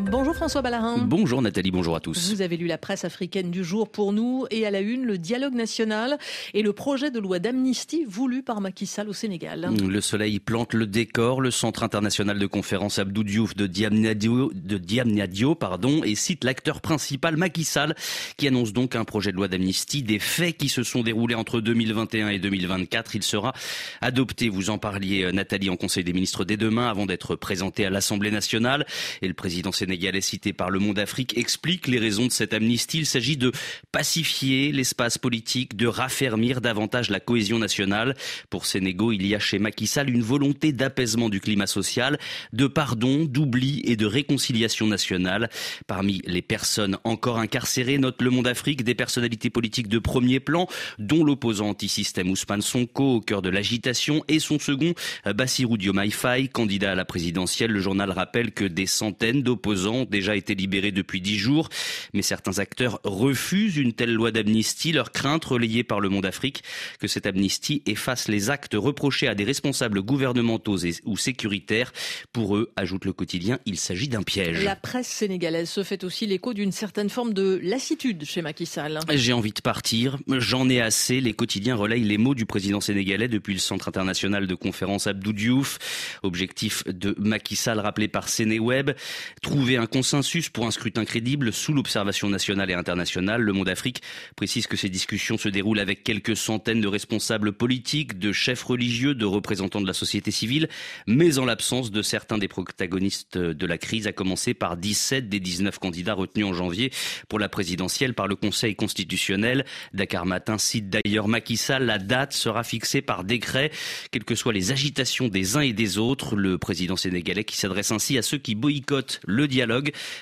Bonjour François Ballarin. Bonjour Nathalie, bonjour à tous. Vous avez lu la presse africaine du jour pour nous et à la une le dialogue national et le projet de loi d'amnistie voulu par Macky Sall au Sénégal. Le soleil plante le décor, le centre international de conférence Abdou Diouf de Diamniadio, de Diamniadio pardon, et cite l'acteur principal Macky Sall qui annonce donc un projet de loi d'amnistie des faits qui se sont déroulés entre 2021 et 2024. Il sera adopté, vous en parliez Nathalie en Conseil des ministres dès demain avant d'être présenté à l'Assemblée nationale et le président sénégalais cité par Le Monde Afrique explique les raisons de cette amnistie. Il s'agit de pacifier l'espace politique, de raffermir davantage la cohésion nationale. Pour Sénégal, il y a chez Macky Sall une volonté d'apaisement du climat social, de pardon, d'oubli et de réconciliation nationale. Parmi les personnes encore incarcérées, note Le Monde Afrique, des personnalités politiques de premier plan, dont l'opposant anti-système Ousmane Sonko au cœur de l'agitation et son second, Bassirou Diomaye Faye, candidat à la présidentielle. Le journal rappelle que des centaines d'opposants déjà été libérés depuis dix jours. Mais certains acteurs refusent une telle loi d'amnistie. Leur crainte, relayée par le Monde Afrique, que cette amnistie efface les actes reprochés à des responsables gouvernementaux ou sécuritaires. Pour eux, ajoute le quotidien, il s'agit d'un piège. La presse sénégalaise se fait aussi l'écho d'une certaine forme de lassitude chez Macky Sall. J'ai envie de partir, j'en ai assez. Les quotidiens relayent les mots du président sénégalais depuis le Centre international de conférence Abdou Diouf. Objectif de Macky Sall rappelé par Sénéweb, trouver un consensus pour un scrutin crédible sous l'observation nationale et internationale. Le Monde Afrique précise que ces discussions se déroulent avec quelques centaines de responsables politiques, de chefs religieux, de représentants de la société civile, mais en l'absence de certains des protagonistes de la crise, à commencer par 17 des 19 candidats retenus en janvier pour la présidentielle par le Conseil constitutionnel. Dakar Matin cite d'ailleurs Macky. La date sera fixée par décret, quelles que soient les agitations des uns et des autres. Le président sénégalais qui s'adresse ainsi à ceux qui boycottent le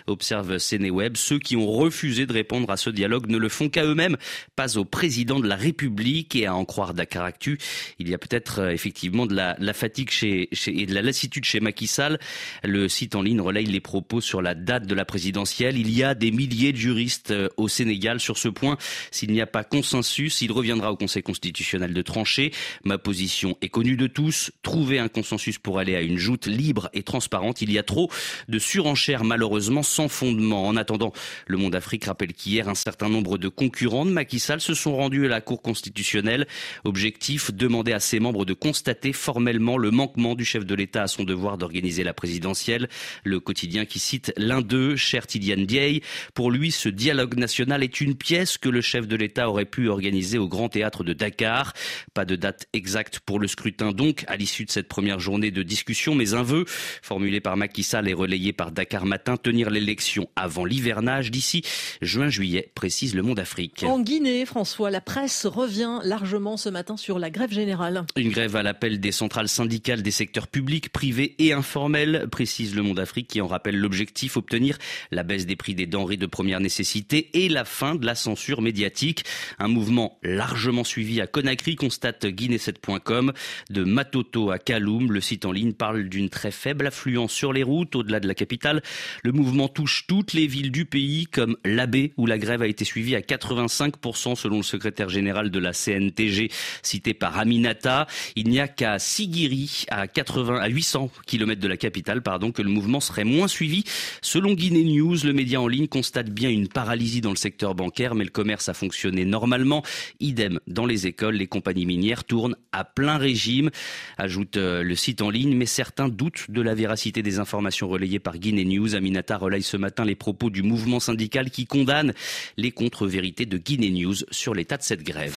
observe Sénéweb. Ceux qui ont refusé de répondre à ce dialogue ne le font qu'à eux-mêmes, pas au président de la République. Et à en croire Dakar Actu, il y a peut-être euh, effectivement de la, fatigue chez, et de la lassitude chez Macky Sall. Le site en ligne relaye les propos sur la date de la présidentielle. Il y a des milliers de juristes euh, au Sénégal sur ce point. S'il n'y a pas consensus, il reviendra au Conseil constitutionnel de trancher. Ma position est connue de tous. Trouver un consensus pour aller à une joute libre et transparente. Il y a trop de surenchères malheureusement sans fondement. En attendant, le Monde Afrique rappelle qu'hier, un certain nombre de concurrents de Macky Sall se sont rendus à la Cour constitutionnelle. Objectif, demander à ses membres de constater formellement le manquement du chef de l'État à son devoir d'organiser la présidentielle. Le quotidien qui cite l'un d'eux, cher Tidiane Dieye, pour lui, ce dialogue national est une pièce que le chef de l'État aurait pu organiser au Grand Théâtre de Dakar. Pas de date exacte pour le scrutin donc, à l'issue de cette première journée de discussion, mais un vœu formulé par Macky Sall et relayé par Dakar Matin, tenir l'élection avant l'hivernage d'ici juin-juillet, précise le Monde Afrique. En Guinée, François, la presse revient largement ce matin sur la grève générale. Une grève à l'appel des centrales syndicales des secteurs publics, privés et informels, précise le Monde Afrique qui en rappelle l'objectif, obtenir la baisse des prix des denrées de première nécessité et la fin de la censure médiatique. Un mouvement largement suivi à Conakry, constate Guinée7.com. De Matoto à Kaloum, le site en ligne parle d'une très faible affluence sur les routes au-delà de la capitale. Le mouvement touche toutes les villes du pays comme l'Abbé où la grève a été suivie à 85% selon le secrétaire général de la CNTG cité par Aminata. Il n'y a qu'à Sigiri à 80 à 800 km de la capitale pardon que le mouvement serait moins suivi. Selon Guinée News, le média en ligne constate bien une paralysie dans le secteur bancaire mais le commerce a fonctionné normalement. Idem dans les écoles, les compagnies minières tournent à plein régime, ajoute euh, le site en ligne mais certains doutent de la véracité des informations relayées par Guinée News. Aminata relaye ce matin les propos du mouvement syndical qui condamne les contre-vérités de Guinée News sur l'état de cette grève.